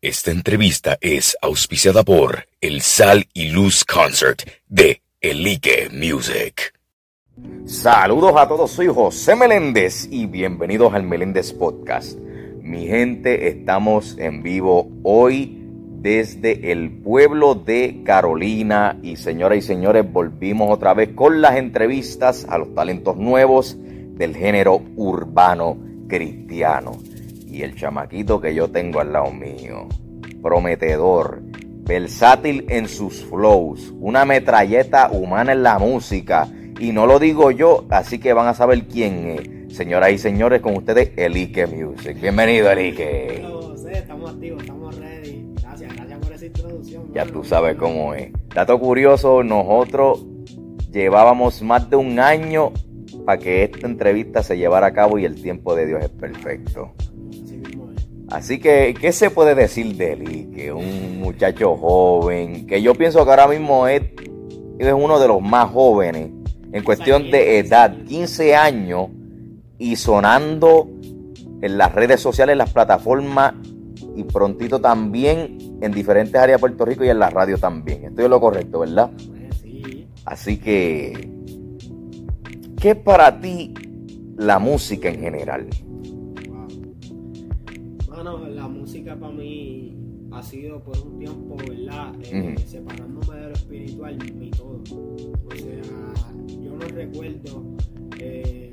Esta entrevista es auspiciada por el Sal y Luz Concert de Elike Music. Saludos a todos, soy José Meléndez y bienvenidos al Meléndez Podcast. Mi gente, estamos en vivo hoy desde el pueblo de Carolina y señoras y señores, volvimos otra vez con las entrevistas a los talentos nuevos del género urbano cristiano y el chamaquito que yo tengo al lado mío. Prometedor, versátil en sus flows, una metralleta humana en la música. Y no lo digo yo, así que van a saber quién es. Señoras y señores, con ustedes, Elike Music. Bienvenido, Elike. estamos activos, estamos ready. Gracias, gracias por esa introducción. Ya tú sabes cómo es. Dato curioso, nosotros llevábamos más de un año para que esta entrevista se llevara a cabo y el tiempo de Dios es perfecto. Así que, ¿qué se puede decir de él? Que un muchacho joven, que yo pienso que ahora mismo es, es uno de los más jóvenes en cuestión de edad, 15 años, y sonando en las redes sociales, en las plataformas, y prontito también en diferentes áreas de Puerto Rico y en la radio también. Estoy en lo correcto, ¿verdad? Sí. Así que, ¿qué es para ti la música en general? Música para mí ha sido por un tiempo, ¿verdad? Eh, separándome de lo espiritual, mi todo. O sea, yo no recuerdo eh,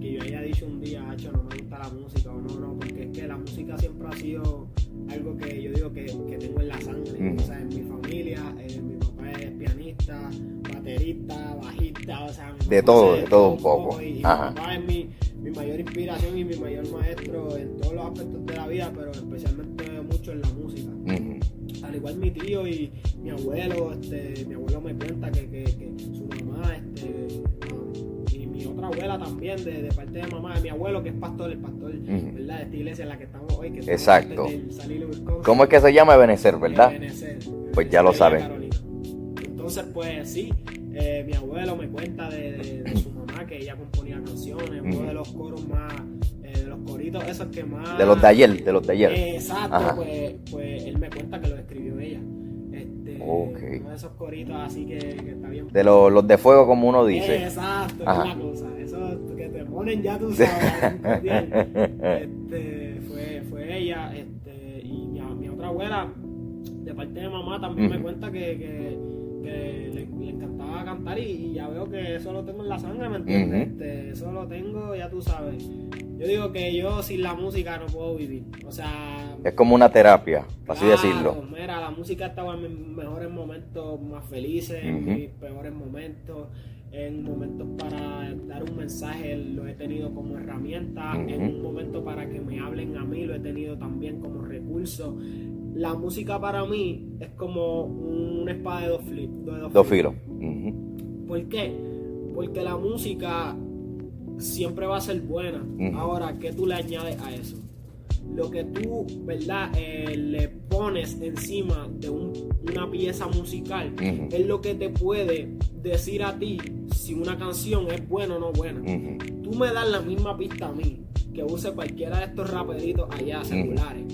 que yo haya dicho un día, hecho, no me gusta la música o no, no, porque es que la música siempre ha sido algo que yo digo que, tengo en la sangre. O sea, en mi familia, eh, mi papá es pianista, baterista, bajista, o sea, de todo, de todo un poco. Y, mi papá también, de, de, parte de mamá, de mi abuelo, que es pastor, el pastor, ¿verdad? De esta iglesia en la que estamos hoy, que Exacto. ¿Cómo es que se llama Ebenezer, verdad? pues ya lo saben. Entonces, pues sí, eh, mi abuelo me cuenta de, su mamá que ella componía canciones, uno de los coros más, eh, de los coritos esos que más... De los de ayer, de los de ayer. exacto, pues, pues, él me cuenta que lo escribió ella. Este, Uno de esos coritos así que, está bien. De los, los, de fuego como uno dice. exacto, es la cosa. Eso que te ponen ya tú sabes. este, fue, fue ella, este, y mi, mi, otra abuela, de parte de mamá, también me cuenta que, que, que le encantaba cantar y, ya veo que eso lo tengo en la sangre, ¿me entiendes? Este, eso lo tengo, ya tú sabes. Yo digo que yo sin la música no puedo vivir. O sea... Es como una terapia, así decirlo. Mira, la música estaba en mis mejores momentos más felices, en mis peores momentos en momentos para dar un mensaje lo he tenido como herramienta, en un momento para que me hablen a mí lo he tenido también como recurso. La música para mí es como una espada de dos, dos, filos. ¿Por qué? Porque la música siempre va a ser buena. Ahora, ¿qué tú le añades a eso? lo que tú, ¿verdad? Eh, le pones encima de una pieza musical es lo que te puede decir a ti si una canción es buena o no buena. Tú me das la misma pista a mí que use cualquiera de estos raperitos allá celulares.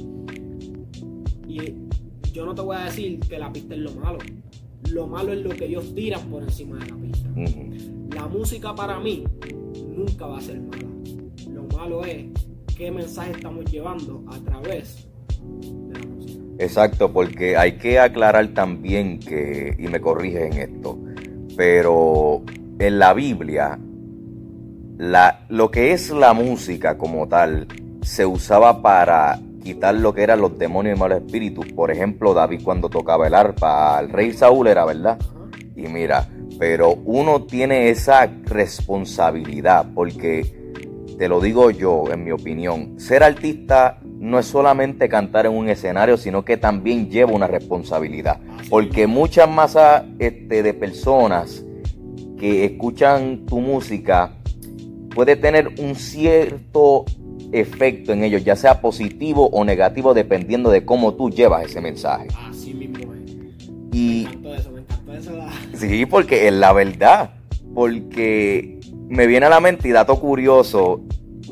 Y yo no te voy a decir que la pista es lo malo. Lo malo es lo que ellos tiran por encima de la pista. La música para mí nunca va a ser mala. Lo malo es qué mensaje estamos llevando a través de la música. Exacto, porque hay que aclarar también que, y me corrige en esto, pero en la Biblia, la, lo que es la música como tal, se usaba para quitar lo que eran los demonios y malos espíritus. Por ejemplo, David cuando tocaba el arpa, el rey Saúl era, ¿verdad? Y mira, pero uno tiene esa responsabilidad porque te lo digo yo, en mi opinión, ser artista no es solamente cantar en un escenario, sino que también lleva una responsabilidad. Porque muchas masas este, de personas que escuchan tu música puede tener un cierto efecto en ellos, ya sea positivo o negativo, dependiendo de cómo tú llevas ese mensaje. Así mismo es. Y, me encantó eso, me encantó eso. Sí, porque es la verdad. Porque me viene a la mente y dato curioso,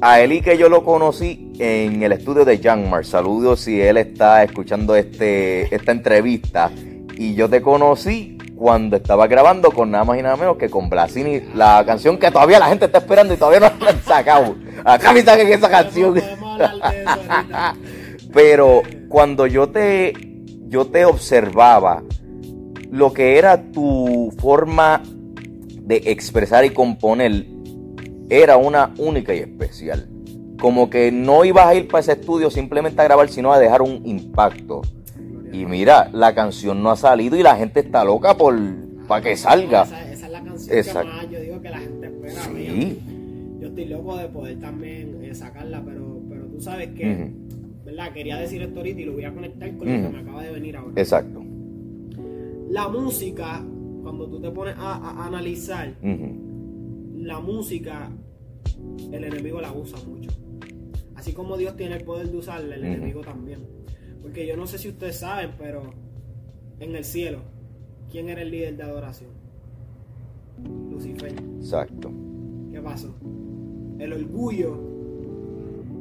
a Eli que yo lo conocí en el estudio de Mar. Saludos si él está escuchando este, esta entrevista. Y yo te conocí cuando estaba grabando con nada más y nada menos que con Blasini, la canción que todavía la gente está esperando y todavía no la han sacado. Acá me saquen esa canción. Pero cuando yo te, yo te observaba, lo que era tu forma de expresar y componer era una única y especial. Como que no ibas a ir para ese estudio simplemente a grabar, sino a dejar un impacto. Y mira, la canción no ha salido y la gente está loca por para que salga. Esa, es la canción que más yo digo que la gente espera. Sí. Yo estoy loco de poder también eh, sacarla, pero, pero tú sabes que, ¿verdad? Quería decir esto ahorita y lo voy a conectar con lo que me acaba de venir ahora. Exacto. La música, cuando tú te pones a, analizar, la música, el enemigo la usa mucho. Así como Dios tiene el poder de usarla, el enemigo también. Porque yo no sé si ustedes saben, pero en el cielo, ¿quién era el líder de adoración? Lucifer. Exacto. ¿Qué pasó? El orgullo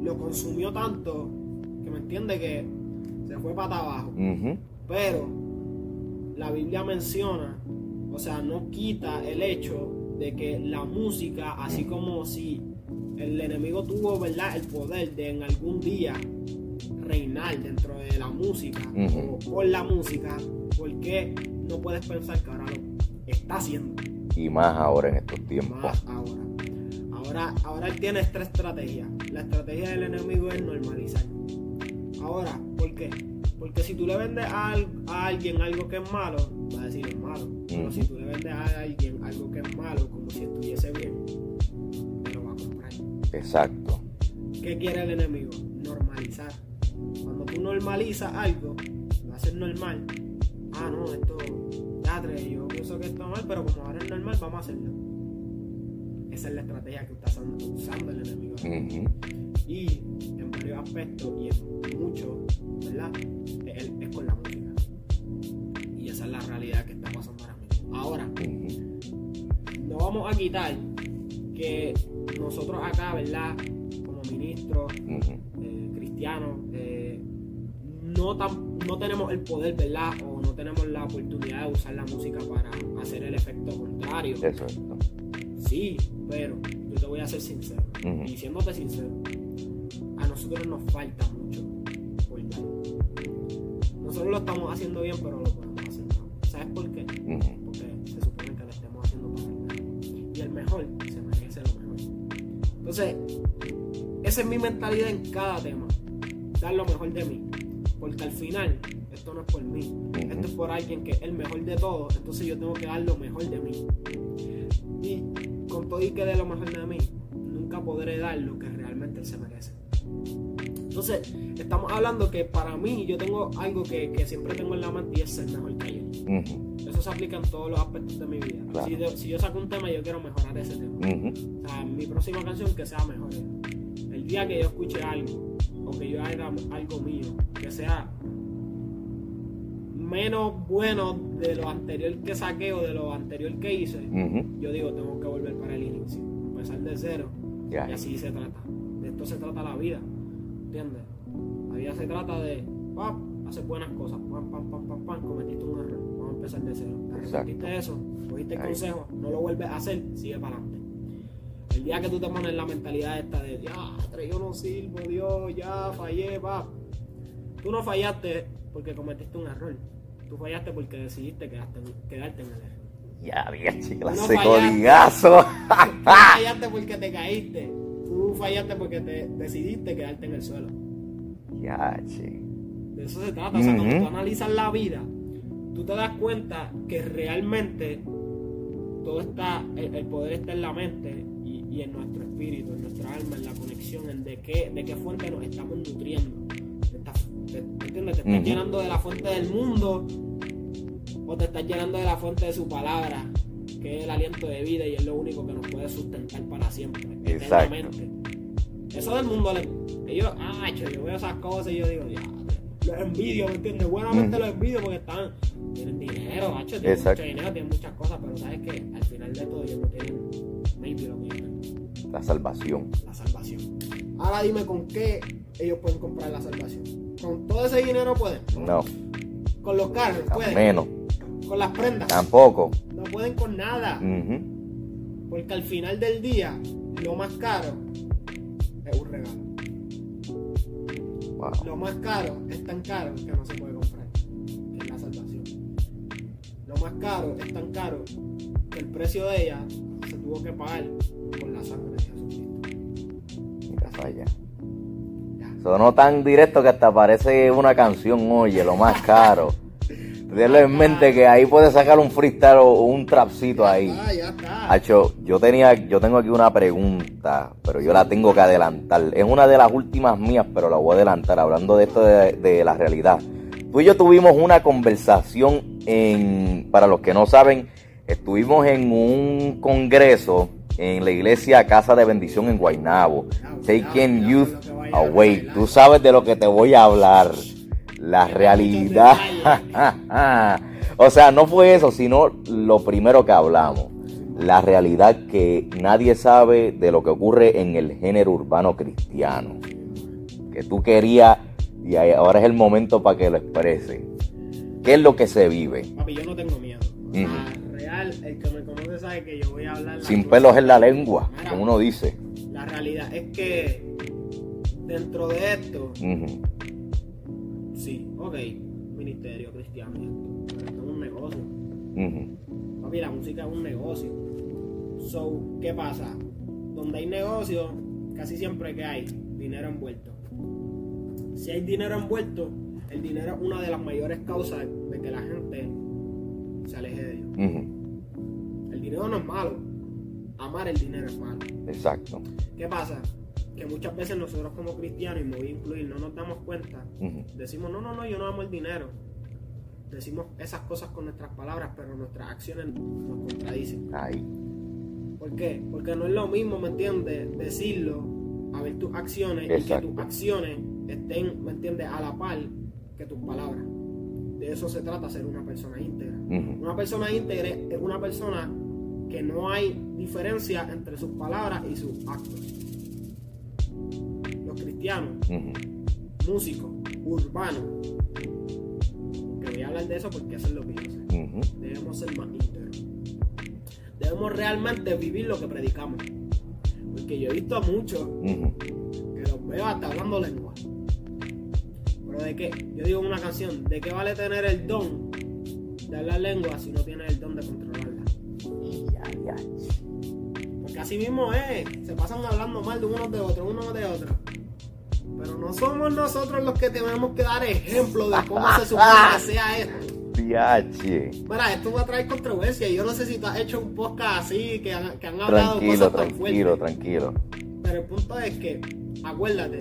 lo consumió tanto que me entiende que se fue para abajo. Pero la Biblia menciona, o sea, no quita el hecho de que la música, así como si el enemigo tuvo, ¿verdad?, el poder de en algún día reinar dentro de la música o por la música, porque no puedes pensar que ahora lo está haciendo? Y más ahora en estos tiempos. Más ahora. Ahora, ahora él tiene tres estrategias. La estrategia del enemigo es normalizar. Ahora, ¿por qué? Porque si tú le vendes a, alguien algo que es malo, va a decir es malo. Pero si tú le vendes a alguien algo que es malo, como si estuviese bien, lo va a comprar. Exacto. ¿Qué quiere el enemigo? Normalizar. Cuando tú normalizas algo, a ser normal. Ah, no, esto, ya, yo pienso que esto es mal, pero como ahora es normal, vamos a hacerlo. Esa es la estrategia que está usando el enemigo. Y en varios aspectos, y en muchos, ¿verdad? Es, es, con la música. Y esa es la realidad que está pasando ahora mismo. Ahora, no vamos a quitar que nosotros acá, ¿verdad? Como ministros, eh, cristianos, no, no tenemos el poder, ¿verdad? O no tenemos la oportunidad de usar la música para hacer el efecto contrario. Eso Sí, pero yo te voy a ser sincero. Y siéndote sincero, a nosotros nos falta mucho por Nosotros lo estamos haciendo bien, pero lo podemos hacer ¿Sabes por qué? Porque se supone que lo estemos haciendo el Y el mejor se merece lo mejor. Entonces, esa es mi mentalidad en cada tema. Dar lo mejor de mí. Porque al final, esto no es por mí. Esto es por alguien que es el mejor de todos. Entonces yo tengo que dar lo mejor de mí. Y con todo y que dé lo mejor de mí, nunca podré dar lo que realmente él se merece. Entonces, estamos hablando que para mí yo tengo algo que, siempre tengo en la mente y es ser mejor que ayer. Eso se aplica en todos los aspectos de mi vida. Si, yo saco un tema, yo quiero mejorar ese tema. O sea, mi próxima canción que sea mejor. El día que yo escuche algo o que yo haga algo mío, que sea menos bueno de lo anterior que saqué o de lo anterior que hice, yo digo, tengo que volver para el inicio, empezar de cero. Y así se trata. De esto se trata la vida. ¿Entiendes? La vida se trata de, hacer buenas cosas, pam, pam, pam, pam, pam, cometiste un error, vamos a empezar de cero. Arrepentiste eso, cogiste el consejo, no lo vuelves a hacer, sigue para adelante. El día que tú te pones la mentalidad esta de, ya, yo no sirvo, Dios, ya fallé, va. Tú no fallaste porque cometiste un error. Tú fallaste porque decidiste quedarte, quedarte en el error. Ya, bien, clase no codigazo. Tú fallaste porque te caíste. Tú fallaste porque te decidiste quedarte en el suelo. Ya, che. De eso se trata. O sea, cuando tú analizas la vida, tú te das cuenta que realmente todo está, el, poder está en la mente y, en nuestro espíritu, en nuestra alma, en la conexión, en de qué, de qué fuente nos estamos nutriendo te, ¿entiendes? Te estás llenando de la fuente del mundo o te estás llenando de la fuente de su palabra, que es el aliento de vida y es lo único que nos puede sustentar para siempre, eternamente. Eso del mundo, yo, ah, yo veo esas cosas y yo digo, ya, los envidio, ¿me entiendes? Buenamente los envidio porque están, tienen dinero, macho, tienen mucho dinero, tienen muchas cosas, pero sabes que al final de todo ellos no tienen maybe lo que La salvación. La salvación. Ahora dime con qué ellos pueden comprar la salvación. ¿Con todo ese dinero pueden? No. ¿Con los carros? Pueden. Menos. ¿Con las prendas? Tampoco. No pueden con nada. Porque al final del día, lo más caro es un regalo. Lo más caro es tan caro que no se puede comprar, que es la salvación. Lo más caro es tan caro que el precio de ella se tuvo que pagar con la sangre falla. Sonó tan directo que hasta parece una canción, oye, lo más caro. Tenlo en mente que ahí puedes sacar un freestyle o un trapcito ahí. Está. yo tenía, yo tengo aquí una pregunta, pero yo la tengo que adelantar. Es una de las últimas mías, pero la voy a adelantar, hablando de esto de, de la realidad. Tú y yo tuvimos una conversación en, para los que no saben, estuvimos en un congreso en la iglesia Casa de Bendición en Guaynabo. Taking Youth Away. Tú sabes de lo que te voy a hablar la realidad. o sea, no fue eso, sino lo primero que hablamos. La realidad que nadie sabe de lo que ocurre en el género urbano cristiano. Que tú querías y ahora es el momento para que lo exprese. ¿Qué es lo que se vive? Papi, yo no tengo miedo. real, el que me conoce sabe que yo voy a hablar. Sin pelos en la lengua, como uno dice. La realidad es que dentro de esto, Sí, ok, ministerio cristiano, esto es un negocio. Papi, la música es un negocio. So, ¿qué pasa? Donde hay negocio, casi siempre que hay dinero envuelto. Si hay dinero envuelto, el dinero es una de las mayores causas de que la gente se aleje de Dios. El dinero no es malo. Amar el dinero es malo. Exacto. ¿Qué pasa? que muchas veces nosotros como cristianos, y me voy a incluir, no nos damos cuenta, decimos, no, no, no, yo no amo el dinero. Decimos esas cosas con nuestras palabras, pero nuestras acciones nos contradicen. Ay. ¿Por qué? Porque no es lo mismo, ¿me entiendes? Decirlo, a ver tus acciones y que tus acciones estén, ¿me entiendes?, a la par que tus palabras. De eso se trata ser una persona íntegra. Una persona íntegra es una persona que no hay diferencia entre sus palabras y sus actos cristianos, músicos, urbanos. Que voy a hablar de eso porque eso es lo que yo sé. Debemos ser más íntegros. Debemos realmente vivir lo que predicamos. Porque yo he visto a muchos que los veo hasta hablando lengua. Pero de qué? Yo digo en una canción, ¿de qué vale tener el don de hablar lengua si no tienes el don de Porque así mismo es, se pasan hablando mal de unos de otros, unos de otros. Pero no somos nosotros los que tenemos que dar ejemplo de cómo se supone que sea esto. Piache. Mira, esto va a traer controversia. Yo no sé si tú has hecho un podcast así, que han, que han hablado tranquilo, cosas tan Tranquilo, tranquilo, Pero el punto es que, acuérdate,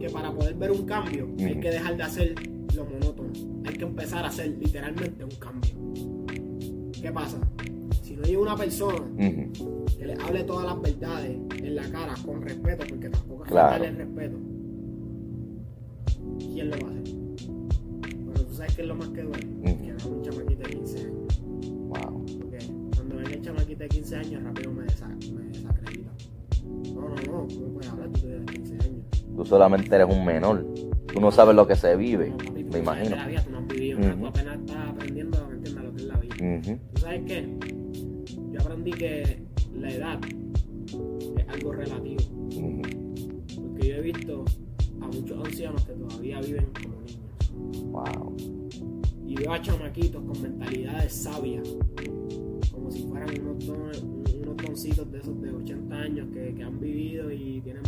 que para poder ver un cambio hay que dejar de hacer lo monótono. Hay que empezar a hacer literalmente un cambio. ¿Qué pasa? No hay una persona que le hable todas las verdades en la cara con respeto, porque tampoco es claro. el respeto ¿quién lo va a hacer? Pero tú sabes que es lo más que duele, que era un chamaquito de 15 años. Wow. Porque cuando ven el chamaquito de 15 años, rápido me, desacredita. No, no, no, tú no puedes hablar, tú tienes 15 años. Tú solamente eres un menor. Tú no sabes lo que se vive, no, me imagino. La vida, tú no has vivido, tú apenas estás aprendiendo a lo que es la vida. ¿Tú sabes qué? Aprendí que la edad es algo relativo. Porque yo he visto muchos ancianos que todavía viven como niños. Wow. Y veo a chamaquitos con mentalidades sabias, como si fueran unos, unos doncitos de esos de 80 años que, que han vivido y tienen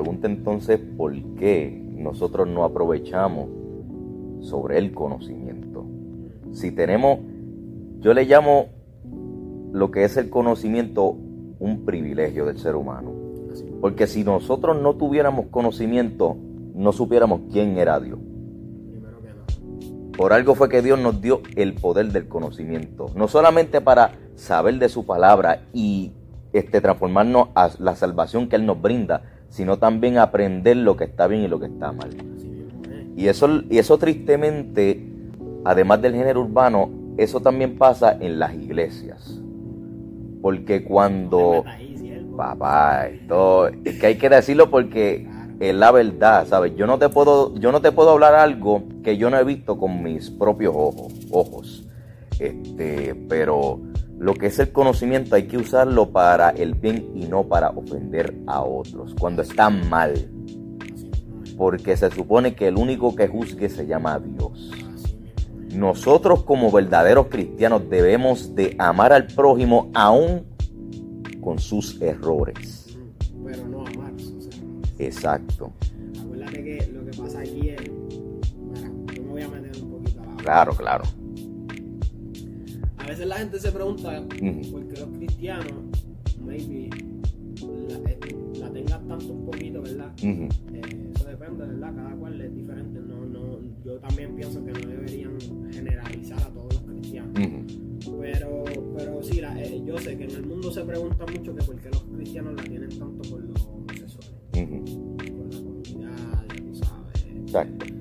pregunta entonces, ¿por qué nosotros no aprovechamos sobre el conocimiento? Si tenemos, yo le llamo lo que es el conocimiento un privilegio del ser humano. Porque si nosotros no tuviéramos conocimiento, no supiéramos quién era Dios. Por algo fue que Dios nos dio el poder del conocimiento, no solamente para saber de su palabra y este, transformarnos a la salvación que Él nos brinda, sino también aprender lo que está bien y lo que está mal. Y eso, y eso tristemente, además del género urbano, eso también pasa en las iglesias. Porque cuando... Papá, esto es que hay que decirlo porque es la verdad, ¿sabes? Yo no te puedo, yo no te puedo hablar algo que yo no he visto con mis propios ojos, ojos. Este, pero lo que es el conocimiento hay que usarlo para el bien y no para ofender a otros cuando está mal. Porque se supone que el único que juzgue se llama Dios. Nosotros como verdaderos cristianos debemos de amar al prójimo aún con sus errores. Pero no amar sus errores. Exacto. Acuérdate que lo que pasa aquí es... Yo me voy a meter un poquito a la... Claro, claro veces la gente se pregunta por qué los cristianos, maybe, la, eh, la tengan tanto un poquito, ¿verdad? Eh, eso depende, ¿verdad? Cada cual es diferente. No, no, yo también pienso que no deberían generalizar a todos los cristianos. Pero, pero sí, la, eh, yo sé que en el mundo se pregunta mucho que por qué los cristianos la tienen tanto por los homosexuales. Por la comunidad, ya tú sabes. Exacto.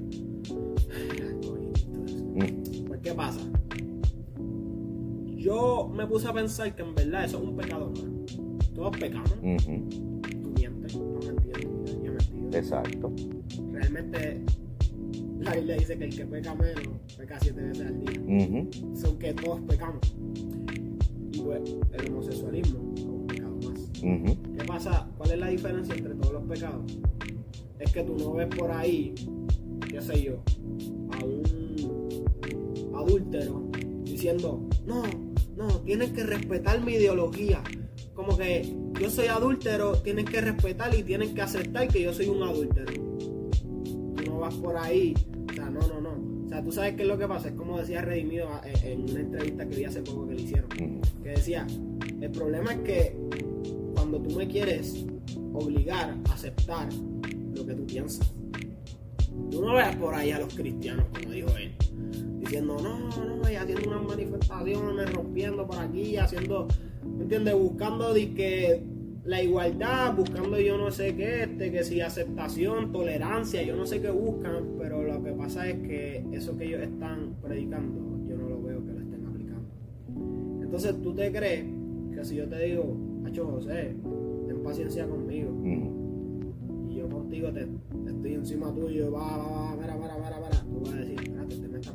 Yo me puse a pensar que en verdad eso es un pecado Todos pecamos. Tú mientes, no entiendes, yo mentido. Exacto. Realmente la Biblia dice que el que peca menos peca siete veces al día. Son que todos pecamos. Y pues el homosexualismo es un pecado más. ¿Qué pasa? ¿Cuál es la diferencia entre todos los pecados? Es que tú no ves por ahí, qué sé yo, a un adúltero diciendo, no, no, tienes que respetar mi ideología. Como que yo soy adúltero, tienes que respetar y tienes que aceptar que yo soy un adúltero. Tú no vas por ahí. O sea, no, no, no. O sea, tú sabes qué es lo que pasa. Es como decía Redimido en una entrevista que vi hace poco que le hicieron. Que decía, el problema es que cuando tú me quieres obligar a aceptar lo que tú piensas, tú no veas por ahí a los cristianos, como dijo él diciendo, no, no, y haciendo unas manifestaciones, rompiendo por aquí, haciendo, ¿me entiendes? Buscando de que la igualdad, buscando yo no sé qué, este, que si aceptación, tolerancia, yo no sé qué buscan, pero lo que pasa es que eso que ellos están predicando, yo no lo veo que lo estén aplicando. Entonces tú te crees que si yo te digo, Hacho José, ten paciencia conmigo, y yo contigo te, estoy encima tuyo, va, va, va,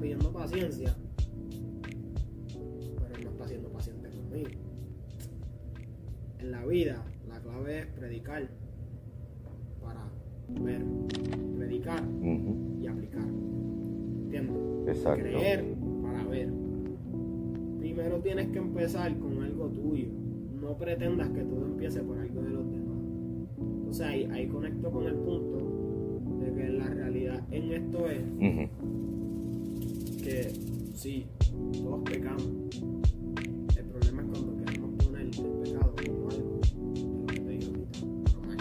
pidiendo paciencia, pero no está siendo paciente conmigo. En la vida, la clave es predicar para ver, predicar y aplicar. ¿Entiendes? Exacto. Creer para ver. Primero tienes que empezar con algo tuyo. No pretendas que todo empiece por algo de los demás. Entonces ahí, ahí conecto con el punto de que la realidad en esto es que sí, todos pecamos. El problema es cuando queremos poner el pecado como algo lo que te digo ahorita, normal.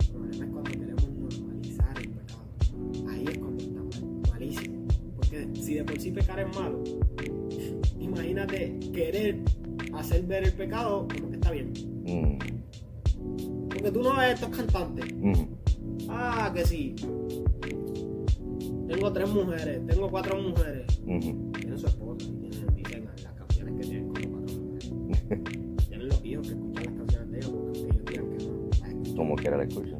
El problema es cuando queremos normalizar el pecado. Ahí es cuando está mal, malísimo. Porque si de por sí pecar es malo, imagínate querer hacer ver el pecado como que está bien. Porque tú no ves estos cantantes. Ah, que sí tengo tres mujeres, tengo cuatro mujeres. Tienen su esposa y tienen, dicen las canciones que tienen como mujeres. tienen los hijos que escuchan las canciones de ellos porque ellos digan que no las. Como quiera la escuchan.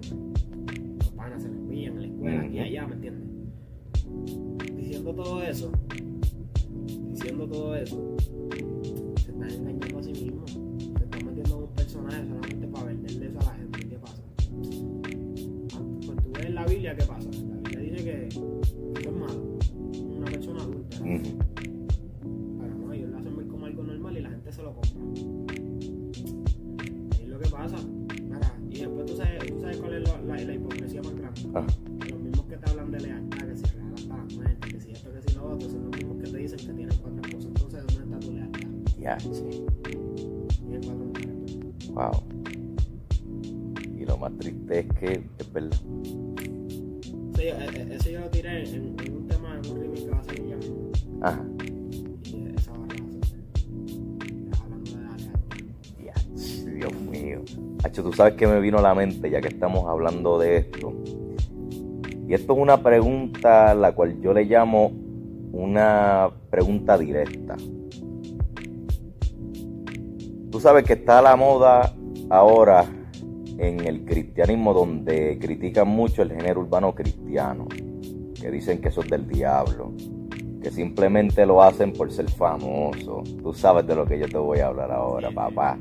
Sabes que me vino a la mente ya que estamos hablando de esto. Y esto es una pregunta la cual yo le llamo una pregunta directa. Tú sabes que está la moda ahora en el cristianismo donde critican mucho el género urbano cristiano, que dicen que eso es del diablo, que simplemente lo hacen por ser famoso. Tú sabes de lo que yo te voy a hablar ahora, papá.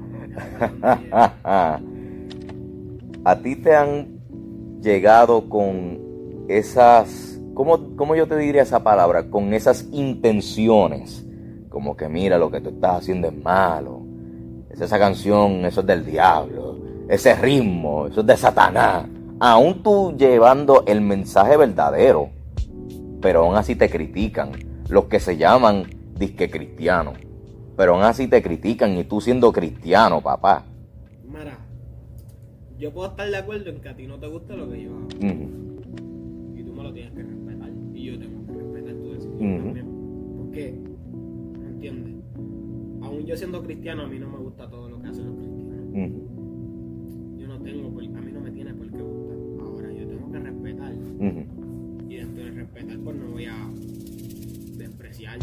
a ti te han llegado con esas, ¿cómo, ¿cómo yo te diría esa palabra? Con esas intenciones, como que mira lo que tú estás haciendo es malo, es esa canción, eso es del diablo ese ritmo, eso es de Satanás. Aún tú llevando el mensaje verdadero, pero aún así te critican. Los que se llaman disque cristianos. Pero aún así te critican y tú siendo cristiano, papá. Yo puedo estar de acuerdo en que a ti no te gusta lo que yo hago. Y tú me lo tienes que respetar. Y yo tengo que respetar tu decisión también. ¿Por qué? ¿Entiendes? Aún yo siendo cristiano, a mí no me gusta todo lo que hacen los cristianos a mí no me tiene por qué gustar. Ahora yo tengo que respetar. Y dentro de respetar, pues no voy a despreciar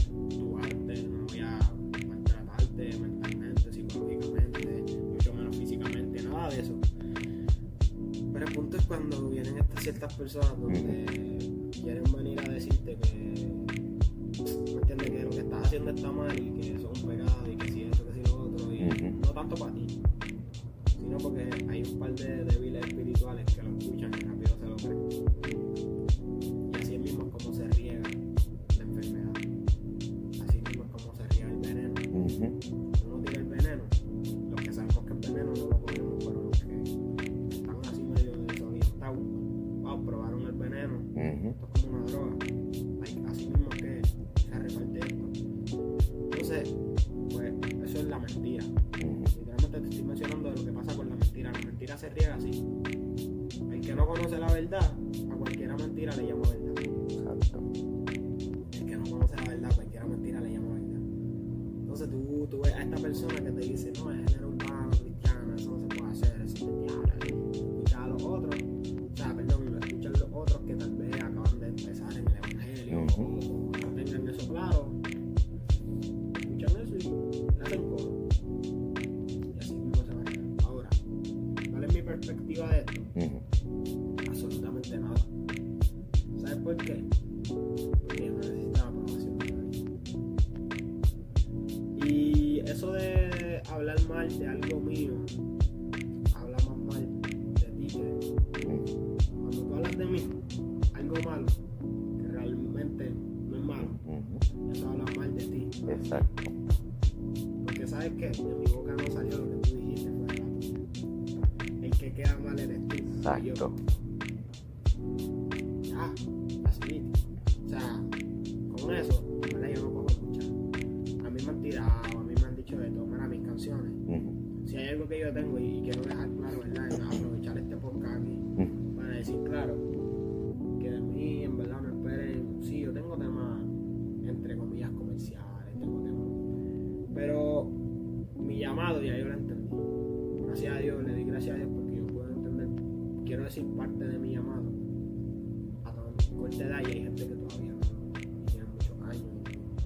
es cuando vienen estas ciertas personas donde quieren venir a decirte que, ¿me entiendes? Que lo que estás haciendo está mal y que es un pecado y que si esto, que si lo otro, y no tanto para ti sino porque hay un par de débiles espirituales que probaron el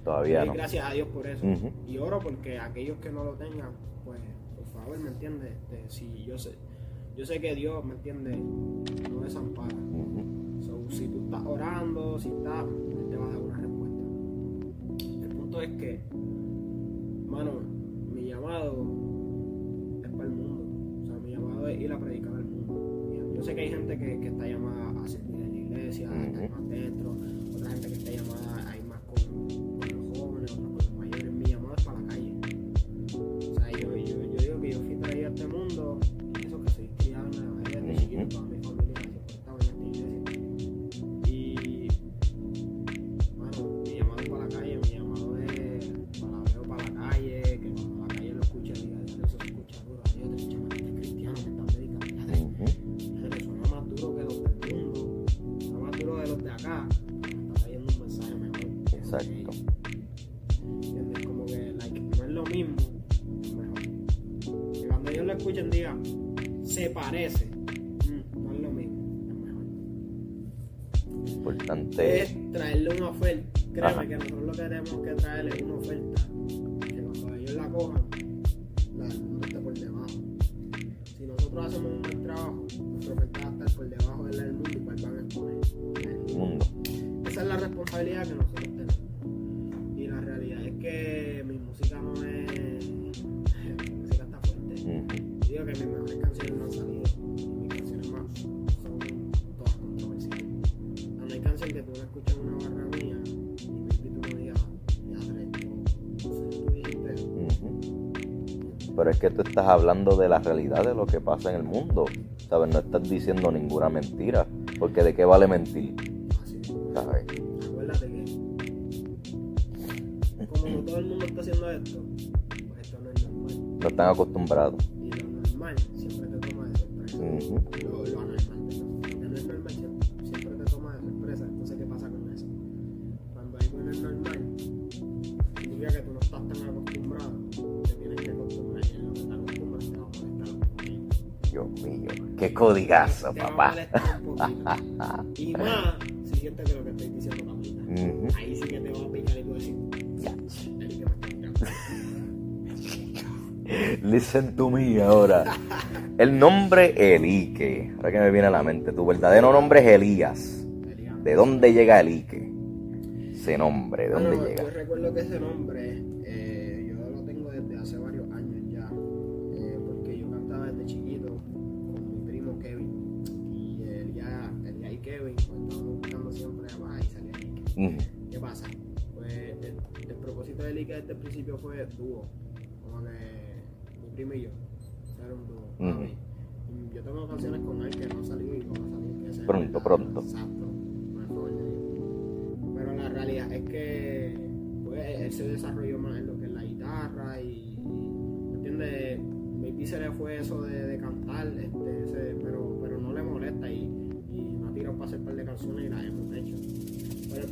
Todavía Gracias a Dios por eso. Y oro porque aquellos que no lo tengan, pues por favor, ¿me entiendes? Este, si yo sé, yo sé que Dios, ¿me entiende? No desampara. si tú estás orando, si estás, Él te va a dar una respuesta. El punto es que, mano, mi llamado es para el mundo. O sea, mi llamado es ir a predicar al mundo yo sé que hay gente que, que está llamada a servir en la iglesia, a estar más dentro, otra gente que está llamada a la cojan, la del mundo esté por debajo. Si nosotros hacemos un buen trabajo, nuestra oferta va a estar por debajo de la del mundo y cuál van a exponer. El Mundo. Esa es la responsabilidad que nosotros es que tú estás hablando de la realidad de lo que pasa en el mundo. ¿Sabes? No estás diciendo ninguna mentira. Porque de qué vale mentir. ¿Sabes? Acuérdate que. Como todo el mundo está haciendo esto, pues esto no es normal. No están acostumbrados. Codigazo, papá. poquito. Y más, si sientes que lo que estoy diciendo no aplica. Ujú. Ahí sí que te va a picar y tú decir. Listen to me ahora. El nombre Elique. Ahora que me viene a la mente. Tu verdadero nombre es Elías. ¿De dónde llega Elique? Ese nombre, ¿de dónde Bueno, llega? Yo recuerdo que ese nombre ¿Qué pasa? Pues el, el propósito de Ike desde el principio fue dúo, como que mi primo y yo, era un dúo. Y Yo tengo canciones con él que no han salido y van a salir. ese Pronto, pronto. Exacto. Pero la realidad es que pues, él se desarrolló más en lo que es la guitarra y, ¿me entiendes? Maybe se le fue eso de, de cantar, este, ese- pero, pero no le molesta y, y me ha tirado para hacer un par de canciones y las hemos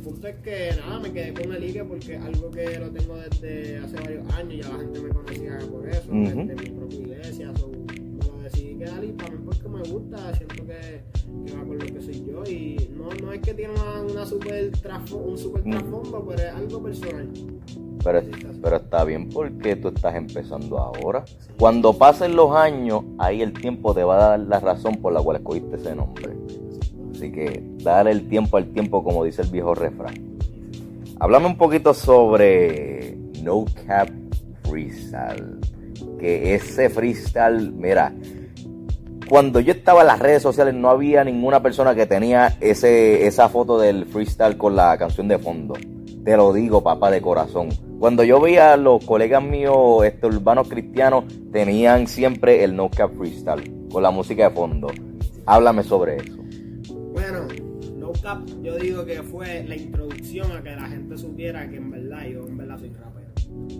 punto es que nada, me quedé con el Ike porque es algo que lo tengo desde hace varios años ya la gente me conocía por eso, desde mi propia iglesia. so, me lo decidí quedar y para mí porque me gusta, siento que, que va con lo que soy yo y no, no es que tiene una, una super trasfo- un super Ujú. trasfondo, pero es algo personal. Pero, pero está bien porque tú estás empezando ahora. Cuando pasen los años, ahí el tiempo te va a dar la razón por la cual escogiste ese nombre. Así que dale el tiempo al tiempo, como dice el viejo refrán. Háblame un poquito sobre No Cap Freestyle. Que ese freestyle, mira, cuando yo estaba en las redes sociales no había ninguna persona que tenía ese, esa foto del freestyle con la canción de fondo. Te lo digo, papá, de corazón. Cuando yo veía a los colegas míos este, urbanos cristianos, tenían siempre el No Cap Freestyle con la música de fondo. Háblame sobre eso. Cap, yo digo que fue la introducción a que la gente supiera que en verdad yo en verdad soy rapero.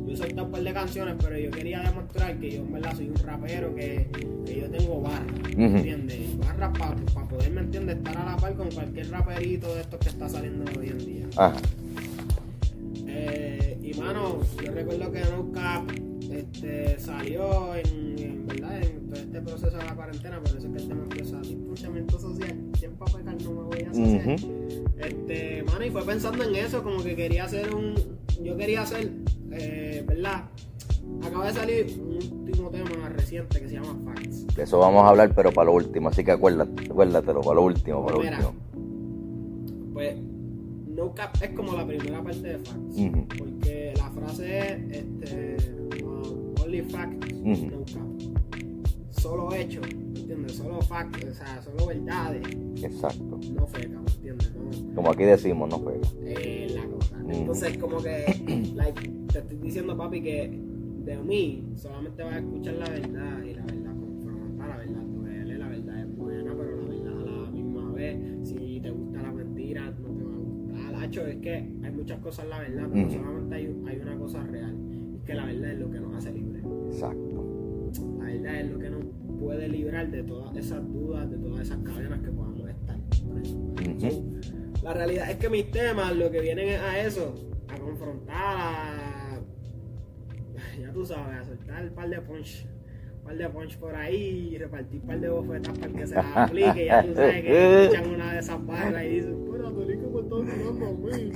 Yo soltado un par de canciones, pero yo quería demostrar que yo en verdad soy un rapero, que, que yo tengo barras, Ujú. ¿entiendes? Barras para poder, ¿me entiendes? Estar a la par con cualquier raperito de estos que está saliendo hoy en día. Ajá. Eh, y mano, yo recuerdo que Cap este, salió en, en verdad en todo este proceso de la cuarentena, por eso es que el tema empezó a distanciamiento social. Para pecar no me voy a. Este, mano, y fue pensando en eso, como que quería hacer un. Yo quería hacer, eh, ¿verdad? Acaba de salir un último tema reciente que se llama Facts. De eso vamos a hablar, pero para lo último. Así que acuérdate, acuérdatelo, para lo último, para lo Mira. último. Pues, No Cap es como la primera parte de Facts. Porque la frase es este, um, Only Facts, Ujú. No Cap. Solo hechos, ¿me entiendes? Solo facts, o sea, solo verdades, Exacto. no feca, ¿me entiendes? No, Como aquí decimos, no juega. eh, la cosa. Ujú. Entonces, como que, like, te estoy diciendo, papi, que de mí solamente vas a escuchar la verdad y la verdad confronta, la verdad duele, la verdad es buena, pero la verdad a la misma vez, si te gusta la mentira, no te va a gustar. Hacho, es que hay muchas cosas en la verdad, pero Ujú. solamente hay, hay una cosa real, es que la verdad es lo que nos hace libres. Exacto. La verdad es lo que nos puede librar de todas esas dudas, de todas esas cadenas que podamos estar. La realidad es que mis temas lo que vienen es a eso, a confrontar, a... ya tú sabes, a soltar el par de punch par de punch por ahí y repartir un par de bofetas para que se las aplique. Ya tú sabes que escuchan una de esas barras y dicen, bueno, Tony, ¿cómo estás mirando a mí?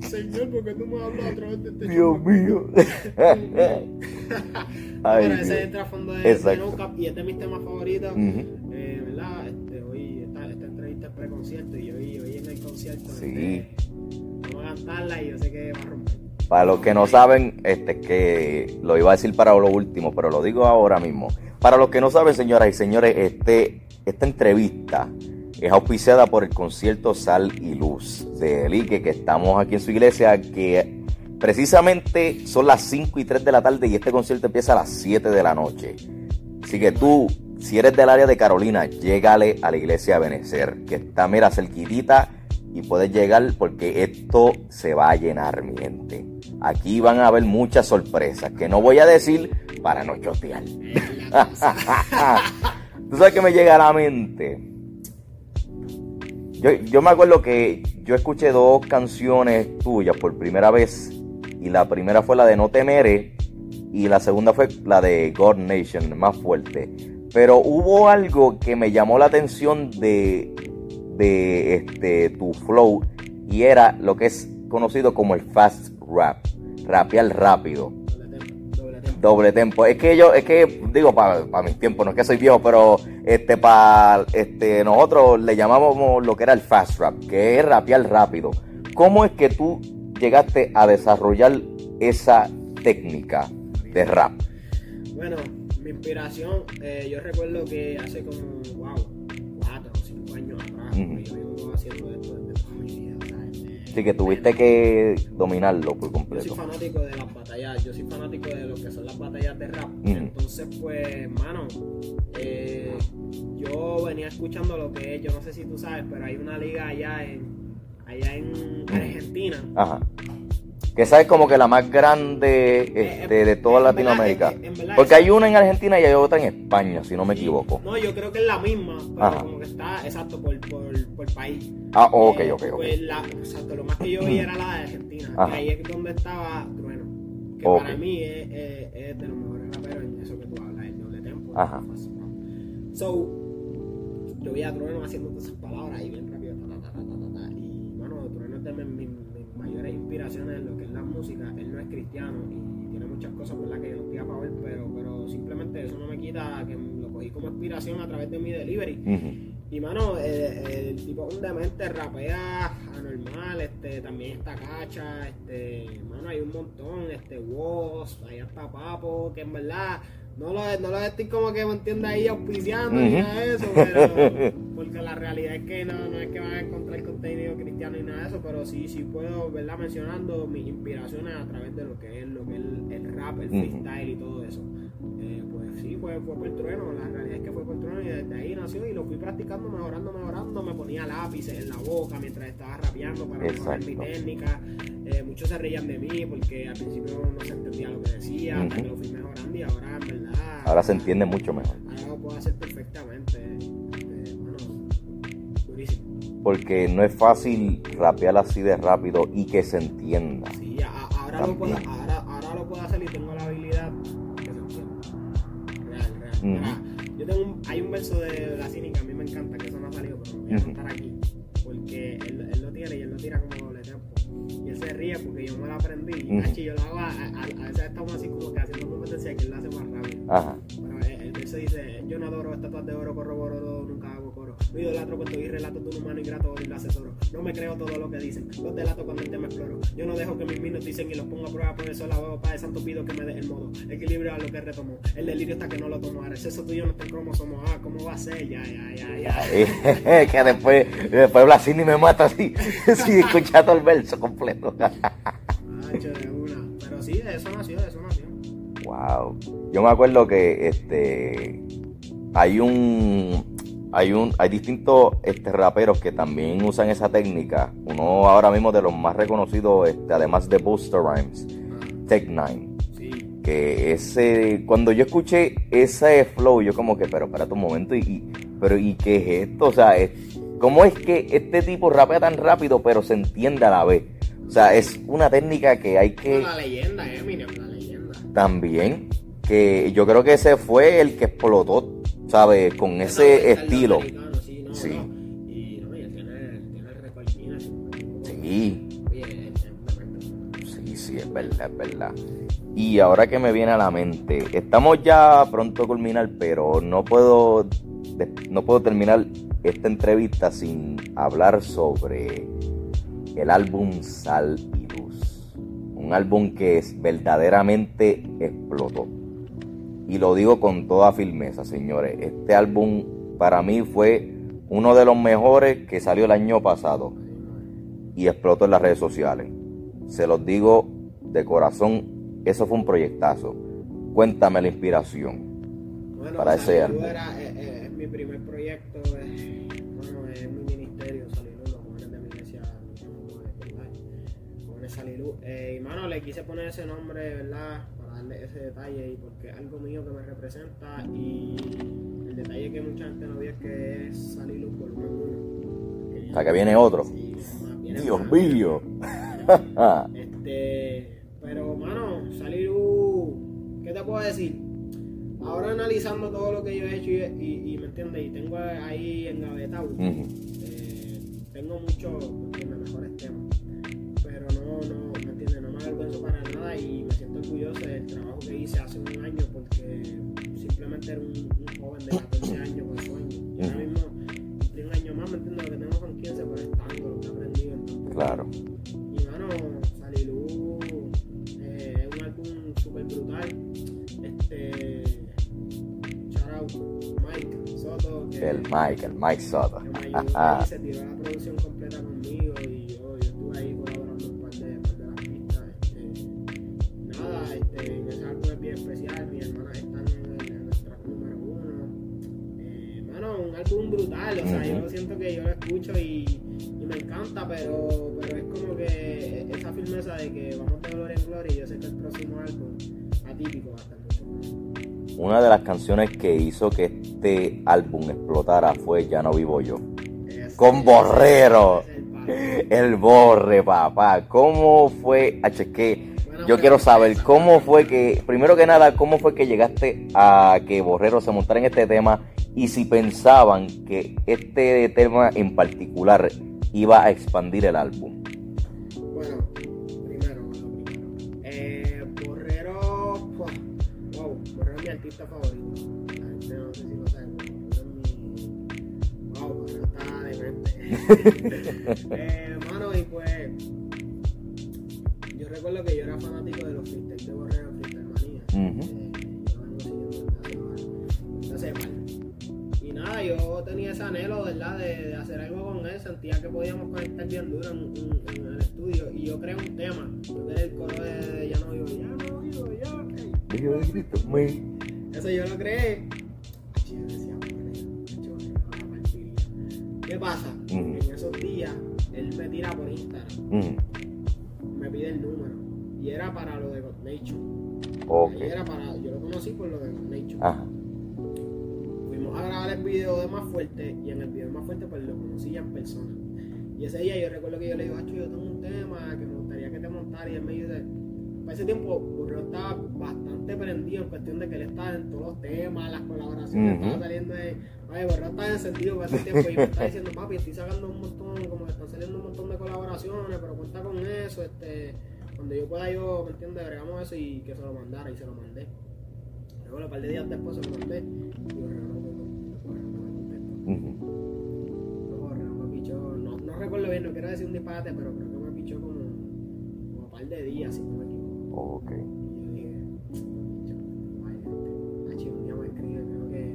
Señor, ¿por qué tú me hablas a través de este Dios mío. Ay, bueno, ese es el trasfondo de, de no Cap y este es mi tema favorito. eh, ¿Verdad? Este, hoy esta, esta entrevista es pre-concierto y hoy, hoy en el concierto. Sí. Este, vamos a cantarla y yo sé que va a romper. Para los que no saben, este que lo iba a decir para lo último, pero lo digo ahora mismo. Para los que no saben, señoras y señores, este, esta entrevista es auspiciada por el concierto Sal y Luz de Elique, que estamos aquí en su iglesia, que precisamente son las 5 y 3 de la tarde y este concierto empieza a las 7 de la noche. Así que tú, si eres del área de Carolina, llégale a la iglesia a Benecer, que está, mira, cerquitita y puedes llegar porque esto se va a llenar, mi gente. Aquí van a haber muchas sorpresas que no voy a decir para no chotear. ¿Tú sabes que me llega a la mente? Yo, yo, me acuerdo que yo escuché dos canciones tuyas por primera vez y la primera fue la de No Temere y la segunda fue la de God Nation, más fuerte. Pero hubo algo que me llamó la atención de, de este, tu flow y era lo que es conocido como el fast rap, rapear rápido. Doble tempo. Es que yo, es que, digo, para mis tiempos, no es que soy viejo, pero este, para este, nosotros le llamamos lo que era el fast rap, que es rapear rápido. ¿Cómo es que tú llegaste a desarrollar esa técnica de rap? Bueno, mi inspiración, eh, yo recuerdo que hace como, wow, cuatro o cinco años atrás, uh -huh. yo vengo haciendo esto desde toda mi vida. Sí, que tuviste que dominarlo por completo. Yo soy fanático de las batallas, yo soy fanático de lo que son las batallas de rap. Entonces, pues, mano, eh, yo venía escuchando lo que es, yo no sé si tú sabes, pero hay una liga allá en, allá en Argentina. Ajá. Que esa es como que la más grande este, de toda Latinoamérica. Verdad, en, en Porque hay una en Argentina y hay otra en España, si no me equivoco. No, yo creo que es la misma, pero Ajá. como que está exacto por, por, por país. Ah, ok, ok, ok. Pues la, exacto, lo más que yo vi era la de Argentina. Ajá. Que ahí es donde estaba Trueno. Que para mí es, es, es de los mejores raperos en eso que tú hablas, el doble tempo. Ajá. So, yo vi a Trueno haciendo todas esas palabras ahí bien inspiraciones en lo que es la música. Él no es cristiano y tiene muchas cosas por las que yo no estoy a favor, pero, pero simplemente eso no me quita que lo cogí como inspiración a través de mi delivery. Y mano, eh, el tipo es un demente rapea anormal, este, también está cacha, este, mano, hay un montón, este, Woz, ahí está Papo, que en verdad no lo, no lo estoy como que me entiende ahí auspiciando ni nada de eso, pero porque la realidad es que no, no es que van a encontrar contenido cristiano ni nada de eso, pero sí, sí puedo, ¿verdad? Mencionando mis inspiraciones a través de lo que es, lo que es el, el rap, el freestyle y todo eso. Eh, pues sí, fue, fue por trueno, la realidad es que fue por trueno y desde ahí nació y lo fui practicando, mejorando, mejorando, me ponía lápices en la boca mientras estaba rapeando para mejorar mi técnica, Eh, muchos se reían de mí porque al principio no se entendía lo que decía, hasta Ujú. que lo fui mejorando y ahora en verdad... Ahora se entiende mucho mejor. Ahora lo puedo hacer perfectamente, eh, bueno, durísimo. Porque no es fácil rapear así de rápido y que se entienda. Sí, ahora, lo puedo, ahora, ahora lo puedo hacer y tengo la habilidad que se entienda. Real, real. Yo tengo un, hay un verso de la cínica, a mí me encanta, que eso no ha salido, pero lo voy a contar aquí. Lo aprendí. Macho, yo lo hago, a, a, a veces estamos así como que haciendo competencia que él lo hace más rápido. Ajá. Pero el, el verso dice, yo no adoro estatuas de oro, corroboro, nunca hago coro. No idolatro cuento y relato un humano ingrato y lo asesoro. No me creo todo lo que dicen, los delato cuando el tema exploro. Yo no dejo que mis minos dicen y los pongo a prueba, por eso la veo para santo pido que me dé el modo. Equilibrio a lo que retomo, el delirio está que no lo tomo. Ahora el sexo tuyo no está en cromo, somos, ah, ¿cómo va a ser? Ya, ya, ya, ya. que después, después Blasini me mata así, si escucha todo el verso completo. Macho, de una. Pero sí, de eso nació, de eso nació. Wow. Yo me acuerdo que este hay un hay un hay distintos este, raperos que también usan esa técnica. Uno ahora mismo de los más reconocidos, este, además de Buster Rhymes, Tech Nine. Sí. Que ese cuando yo escuché ese flow, yo como que, pero espérate un momento, y, y- pero ¿y qué es esto? O sea, es- ¿cómo es que este tipo rapea tan rápido pero se entiende a la vez? O sea, es una técnica que hay que La leyenda, Eminem, la leyenda. también que yo creo que ese fue el que explotó, ¿sabes? Con ese estilo. sí. Y no, y él tiene, tiene el récord Sí. Sí, sí, es verdad, es verdad. Y ahora que me viene a la mente, estamos ya pronto a culminar, pero no puedo, no puedo terminar esta entrevista sin hablar sobre el álbum Sal y Luz. Un álbum que es verdaderamente explotó. Y lo digo con toda firmeza, señores. Este álbum para mí fue uno de los mejores que salió el año pasado. Y explotó en las redes sociales. Se los digo de corazón, eso fue un proyectazo. Cuéntame la inspiración para ese álbum. Era, eh, eh, mi primer proyecto, Eh, y mano, le quise poner ese nombre, ¿verdad? darle ese detalle y porque es algo mío que me representa y el detalle que mucha gente no ve es que es salir un volumen sea, que viene otro. Dios mío. este, pero, mano, salir. ¿Qué te puedo decir? Ahora analizando todo lo que yo he hecho y, me entiendes, y tengo ahí en uh eh, tengo muchos mejores temas, y me siento orgulloso del trabajo que hice hace un año porque simplemente era un, joven de 14 años con sueño. Y ahora mismo cumplí un año más, me entiendo lo que tengo con 15, pero es tanto lo que he aprendido. Entonces, claro. Y mano, Salilú eh, es un álbum súper brutal. Este. Shout out Mike Soto. el Mike, el Mike Soto. Que me ayudó, se tiró la producción completa canciones que hizo que este álbum explotara fue Ya no vivo yo. Con Borrero. el borre, papá. ¿Cómo fue? H, que yo quiero saber cómo fue que, primero que nada, cómo fue que llegaste a que Borrero se montara en este tema y si pensaban que este tema en particular iba a expandir el álbum. Bueno, primero. Eh, Borrero, wow, Borrero es mi artista favorito. Eh, mano, y pues. Yo recuerdo que yo era fanático de los freestyles de Borrero, Freestyle Manía. Ujú. Eh, yo hace mal. Y nada, yo tenía ese anhelo, ¿verdad? De, de hacer algo con él. Sentía que podíamos conectar bien duro en, en- en el estudio. Y yo creé un tema. Yo creé el coro de, de Ya no vivo, ya no vivo, ya. de Cristo, muy- Eso yo lo creé. Y yo Mm, Me pide el número. Y era para lo de God Nation. Ok. Y era para, yo lo conocí por lo de God Nation. Ajá. Fuimos a grabar el video de Más Fuerte y en el video de Más Fuerte pues lo conocí ya en persona. Y ese día yo recuerdo que yo le digo, yo tengo un tema que me gustaría que te montara y él me dice, para ese tiempo Burrero estaba bastante prendido en cuestión de que él estaba en todos los temas, las colaboraciones, estaba saliendo de... Oye, Burrero estaba encendido para ese tiempo y me está diciendo, papi, estoy sacando un montón, como que están saliendo un montón de colaboraciones, pero cuenta con eso, este... Cuando yo pueda yo, ¿me entiendes? Agregamos eso y que se lo mandara y se lo mandé. Luego, un par de días después se lo mandé y no me contestó, no. No, recuerdo bien, no quiero decir un disparate, pero creo que me pichó como, como un par de días, si no me equivoco. Ok. Y dije, "Picho, vaya, este, Hachi, un día me escribe, creo que,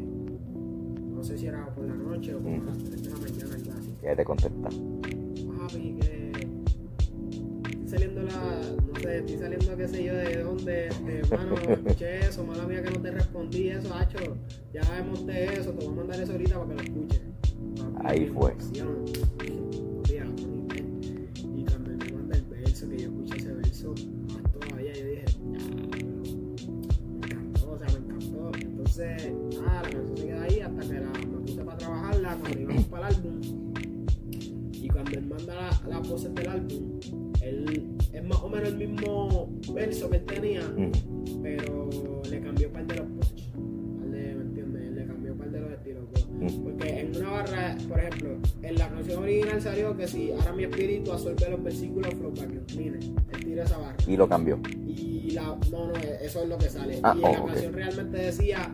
no sé si era por la noche o a las 3 de la mañana, algo así. Ya te contesta. Papi, que estoy saliendo la, no sé, estoy saliendo qué sé yo de dónde, este, mano, escuché eso, mala mía que no te respondí eso, hacho, ya monté eso, te voy a mandar eso ahorita para que lo escuches. Papi, Ahí fue. emoción. Versículos él tira esa barra. Y lo cambió. Y la, no, no, eso es lo que sale. Ah, y en la oh, canción realmente decía,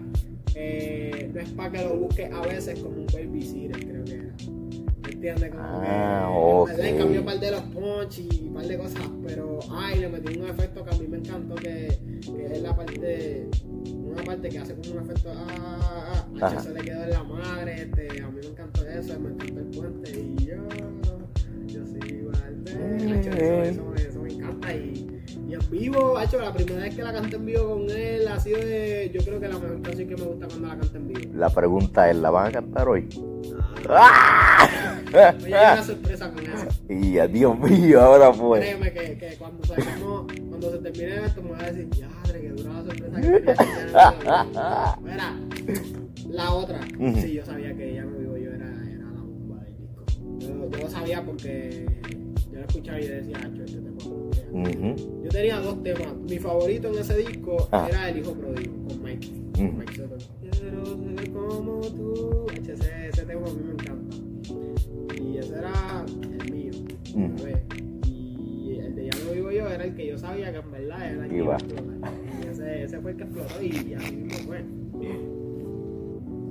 eh, no es para que lo busques a veces como un babysitter, creo que era. ¿Entiendes? ah, ok. Le cambió un par de los punch y un par de cosas, pero ay, le metí un efecto que a mí me encantó, que, que es la parte, una parte que hace como un efecto, ah, ah, ah se le quedó en la madre, este, a mí me encantó eso, me encantó el puente y yo, eso, eso, eso me encanta y y en vivo, hecho, la primera vez que la canté en vivo con él ha sido de. Yo creo que la mejor canción que me gusta cuando la canté en vivo. La pregunta es: ¿la van a cantar hoy? ¡Ah! Me una sorpresa con eso. Y Dios mío, ahora fue. Créeme que, que cuando, saquemos, cuando se termine esto, me voy a decir, ya, que dura la sorpresa que Mira, la otra. Sí, yo sabía que ella no vivo yo era, era la bomba del disco. Yo, yo lo sabía porque yo lo escuchaba y decía, yo te puedo yo tenía dos temas. Mi favorito en ese disco ah. era El Hijo Pródigo, con Mike. Mike Soto. Quiero ser como tú. Ese, ese tema a mí me encanta. Y ese era el mío. Y el de Ya no vivo yo era el que yo sabía que en verdad era el que iba a explotar. Y ese, ese fue el que explotó y así mismo fue.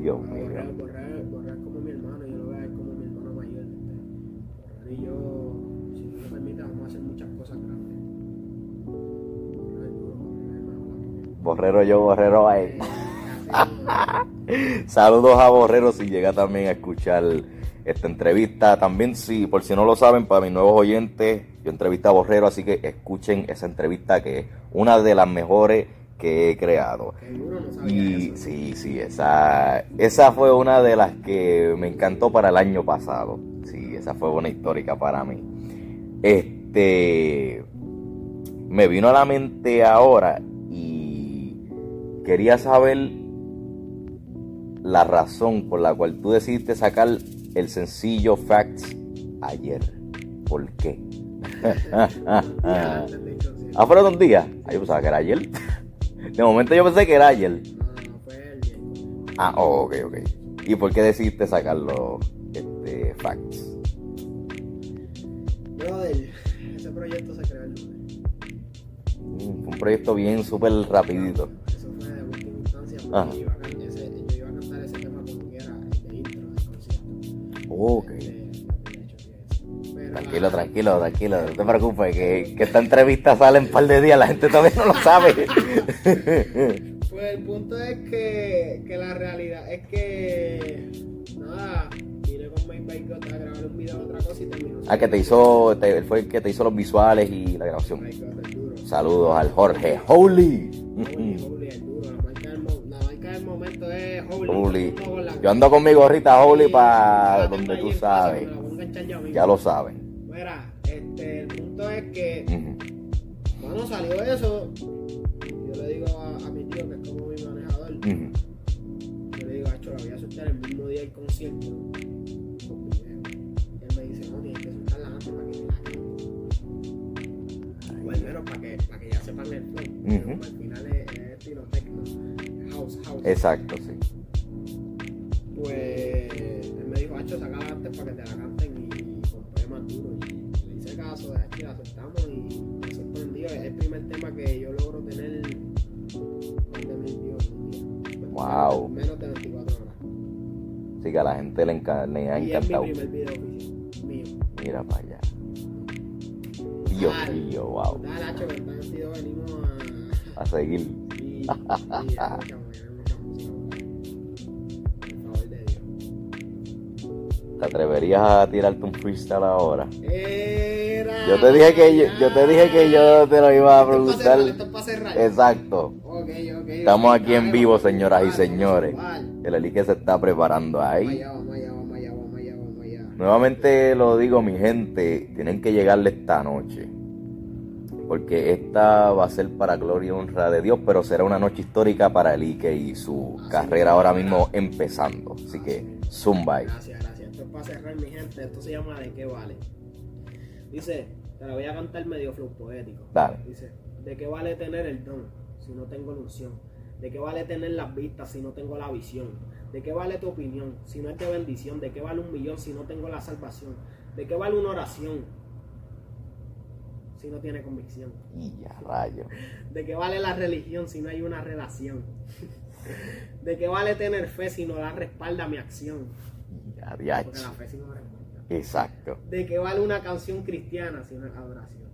Dios mío. Borrar, borrar, borrar como mi hermano, yo lo veo como mi hermano mayor. Borrar y yo, permite, vamos a hacer muchas cosas grandes. Borrero yo, Borrero ahí. Saludos a Borrero si llega también a escuchar esta entrevista. También, si por si no lo saben, para mis nuevos oyentes, yo entrevisté a Borrero, así que escuchen esa entrevista que es una de las mejores que he creado. Y sí, sí, esa, esa fue una de las que me encantó para el año pasado. Sí, esa fue una histórica para mí. Este me vino a la mente ahora quería saber la razón por la cual tú decidiste sacar el sencillo Facts ayer. ¿Por qué? ah, fueron dos días. Ah, yo pensaba que era ayer. De momento yo pensé que era ayer. Ah, oh, ok, ok. ¿Y por qué decidiste sacarlo este, Facts? Brother, ese proyecto se creó el lunes. Mm, fue un proyecto bien súper rapidito. Yo, iba a, cantar ese tema como quiera, de intro del concierto. Ok. tranquilo, tranquilo, tranquilo, no te preocupes, que, que esta entrevista sale en un par de días, la gente todavía no lo sabe. pues el punto es que, que la realidad es que, nada, Ah, que te hizo, él fue el que te hizo los visuales y la grabación. Saludos al Jorge Holy. Holy, Holy momento es Holy. Yo ando con mi gorrita Holy para donde tú sabes. Ya lo saben. Mira, este, el punto es que cuando salió eso, yo le digo a, mi tío que es como mi manejador, yo le digo, Acho, la voy a soltar el mismo día del concierto. O al menos para que, para que ya sepan el flow. Al final es, es estilo techno. Exacto, sí. Pues él me dijo, Hacho, saca antes para que te la canten y, compré más duro. Y le hice caso, de aquí la soltamos y me sorprendió. Es el primer tema que yo logro tener más de mil views Wow. Menos de 24 horas. Sí, que a la gente le, le ha encantado. Es mi primer video mío. Mira para allá. Dios mío, wow. Dale, Hacho, que venimos a... A seguir. Sí, sí, ¿Te atreverías a tirarte un freestyle ahora? yo te dije que yo, yo, te dije que yo te lo iba a preguntar. Exacto. Estamos aquí en vivo, señoras y señores. El Elique se está preparando ahí. Nuevamente lo digo, mi gente, tienen que llegarle esta noche. Porque esta va a ser para gloria y honra de Dios, pero será una noche histórica para el y su carrera ahora mismo empezando. Así que, zumba. Gracias, para cerrar, mi gente, esto se llama ¿De qué vale? Dice, te la voy a cantar medio flow poético. Dice, ¿de qué vale tener el don si no tengo la unción? ¿De qué vale tener las vistas si no tengo la visión? ¿De qué vale tu opinión si no es de bendición? ¿De qué vale un millón si no tengo la salvación? ¿De qué vale una oración si no tiene convicción? Y ya, rayo. ¿De qué vale la religión si no hay una relación? ¿De qué vale tener fe si no la respalda mi acción? Ya, Porque diache. la fe sí no respalda. Exacto. ¿De qué vale una canción cristiana si no es adoración?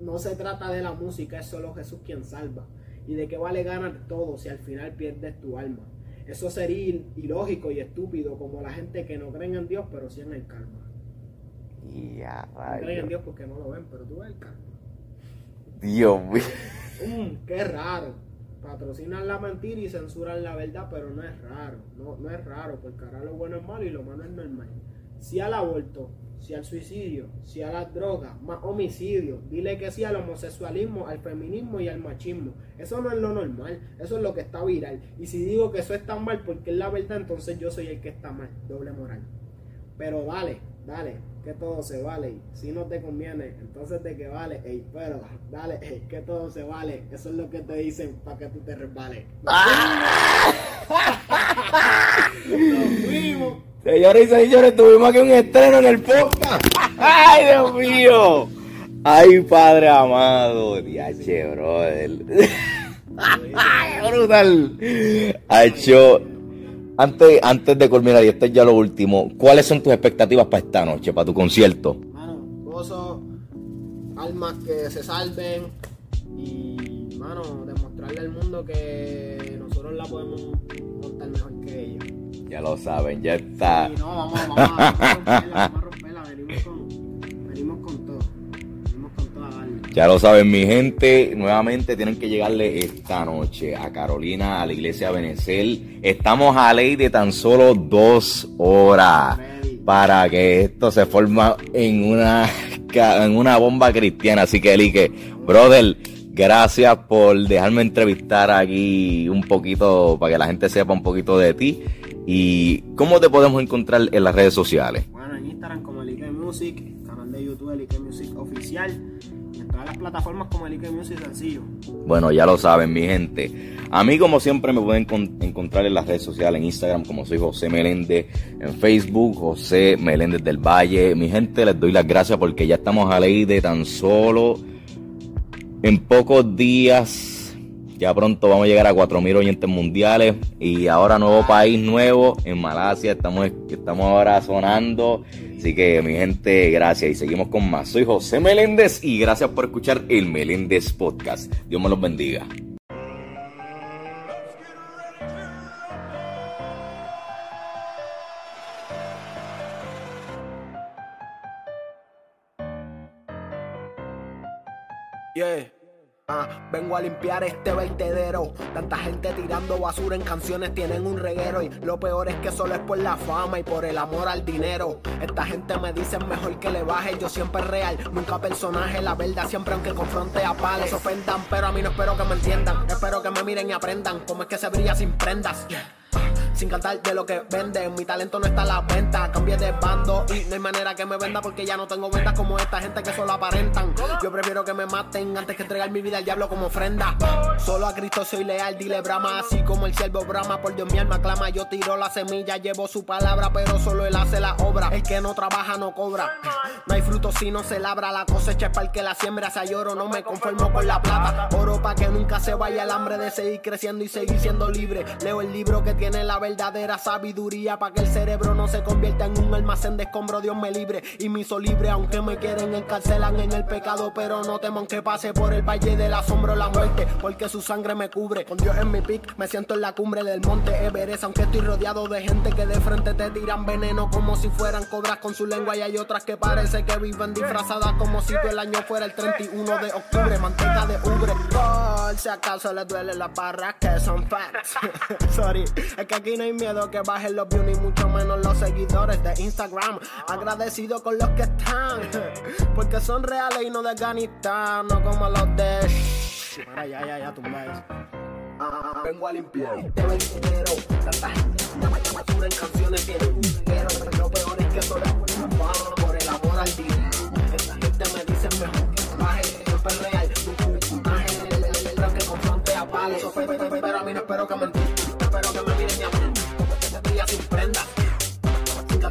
No se trata de la música, es solo Jesús quien salva. ¿Y de qué vale ganar todo si al final pierdes tu alma? Eso sería il- ilógico y estúpido como la gente que no creen en Dios pero sí en el karma. Ya, No creen en. Dios porque no lo ven, pero tú ves el karma. Dios mío. Mm, qué raro. Patrocinan la mentira y censuran la verdad, pero no es raro. No, no es raro, porque ahora lo bueno es malo y lo malo es normal. Si al aborto, si al suicidio, si a las drogas, más homicidio, dile que sí al homosexualismo, al feminismo y al machismo. Eso no es lo normal, eso es lo que está viral. Y si digo que eso está mal porque es la verdad, entonces yo soy el que está mal. Doble moral. Pero dale, dale, que todo se vale. Si no te conviene, entonces de que vale, ey, pero dale, ey, que todo se vale. Eso es lo que te dicen para que tú te resbales. Señores y señores, tuvimos aquí un estreno en el podcast. ¡Ay, Dios mío! ¡Ay, Padre amado! Diache, brother. ¡Ay, brutal! Hacho, antes, antes de culminar, y esto es ya lo último, ¿cuáles son tus expectativas para esta noche, para tu concierto? Mano, gozo, almas que se salven y, mano, demostrarle al mundo que nosotros la podemos Ya lo saben, ya está. Y no, vamos, vamos, a- vamos a romperla, vamos a romperla, venimos con, venimos con todo, venimos con todo a darle. Ya lo saben, mi gente. Nuevamente tienen que llegarle esta noche a Carolina, a la iglesia Benezel. Estamos a ley de tan solo dos horas para que esto se forma en una, en una bomba cristiana. Así que, Elique, brother, gracias por dejarme entrevistar aquí un poquito para que la gente sepa un poquito de ti. ¿Y cómo te podemos encontrar en las redes sociales? Bueno, en Instagram como el Ike Music, canal de YouTube el Ike Music oficial, y en todas las plataformas como el Ike Music sencillo. Bueno, ya lo saben, mi gente. A mí, como siempre, me pueden con- encontrar en las redes sociales, en Instagram, como soy José Meléndez, en Facebook, José Meléndez del Valle. Mi gente, les doy las gracias porque ya estamos a ley de tan solo en pocos días. Ya pronto vamos a llegar a 4.000 oyentes mundiales. Y ahora nuevo país nuevo, en Malasia. Estamos, estamos ahora sonando. Así que mi gente, gracias. Y seguimos con más. Soy José Meléndez y gracias por escuchar el Meléndez Podcast. Dios me los bendiga. Ah, vengo a limpiar este vertedero. Tanta gente tirando basura en canciones tienen un reguero. Y lo peor es que solo es por la fama y por el amor al dinero. Esta gente me dice mejor que le baje. Yo siempre real, nunca personaje. La verdad siempre aunque confronte a pales. Ofendan, pero a mí no espero que me entiendan. Espero que me miren y aprendan cómo es que se brilla sin prendas. Sin cantar de lo que venden, mi talento no está a la venta. Cambié de bando y no hay manera que me venda porque ya no tengo ventas como esta gente que solo aparentan. Yo prefiero que me maten antes que entregar mi vida al diablo como ofrenda. Solo a Cristo soy leal, dile brama, así como el siervo brama. Por Dios mi alma clama, yo tiro la semilla, llevo su palabra, pero solo él hace la obra. El que no trabaja no cobra. No hay fruto si no se labra, la cosecha es para el que la siembra. Se lloro, no me conformo con la plata. Oro para que nunca se vaya el hambre de seguir creciendo y seguir siendo libre. Leo el libro que tiene la verdadera sabiduría para que el cerebro no se convierta en un almacén de escombro. Dios me libre y me hizo libre, aunque me quieren encarcelan en el pecado, pero no temo que pase por el valle del asombro la muerte, porque su sangre me cubre. Con Dios en mi pic, me siento en la cumbre del monte Everest, aunque estoy rodeado de gente que de frente te tiran veneno como si fueran cobras con su lengua y hay otras que parece que viven disfrazadas como si todo el año fuera el 31 de octubre, manteca de ubre. Por si acaso les duele las barras que son facts. Sorry, es que aquí no hay miedo que bajen los views ni mucho menos los seguidores de Instagram. Agradecido con los que están, porque son reales y no de Afganistán, no como los de. Para ya, ya, ya, tumba eso. Ah, vengo a limpiar este vertedero. Tanta gente basura en canciones un reguero. Lo peor es que solo es por el amor al dinero. Esta gente me dice mejor que baje, siempre es real. Un personaje, que confronte a. Pero a mí no espero que me